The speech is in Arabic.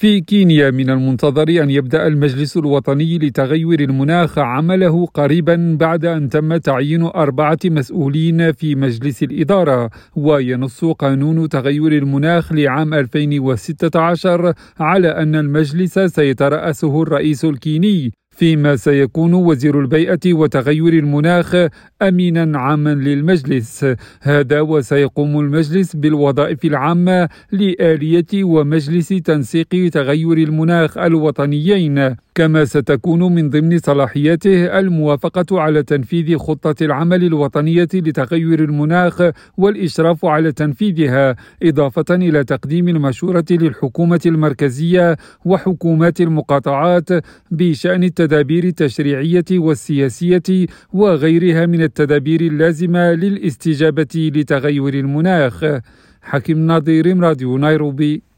في كينيا من المنتظر أن يبدأ المجلس الوطني لتغير المناخ عمله قريبا بعد أن تم تعيين أربعة مسؤولين في مجلس الإدارة وينص قانون تغير المناخ لعام 2016 على أن المجلس سيترأسه الرئيس الكيني. فيما سيكون وزير البيئة وتغير المناخ أمينا عاما للمجلس. هذا وسيقوم المجلس بالوظائف العامة لآلية ومجلس تنسيق تغير المناخ الوطنيين. كما ستكون من ضمن صلاحياته الموافقة على تنفيذ خطة العمل الوطنية لتغير المناخ والإشراف على تنفيذها إضافة إلى تقديم المشورة للحكومة المركزية وحكومات المقاطعات بشأن التدابير التشريعية والسياسية وغيرها من التدابير اللازمة للاستجابة لتغير المناخ. حكيم ناظر راديو نيروبي.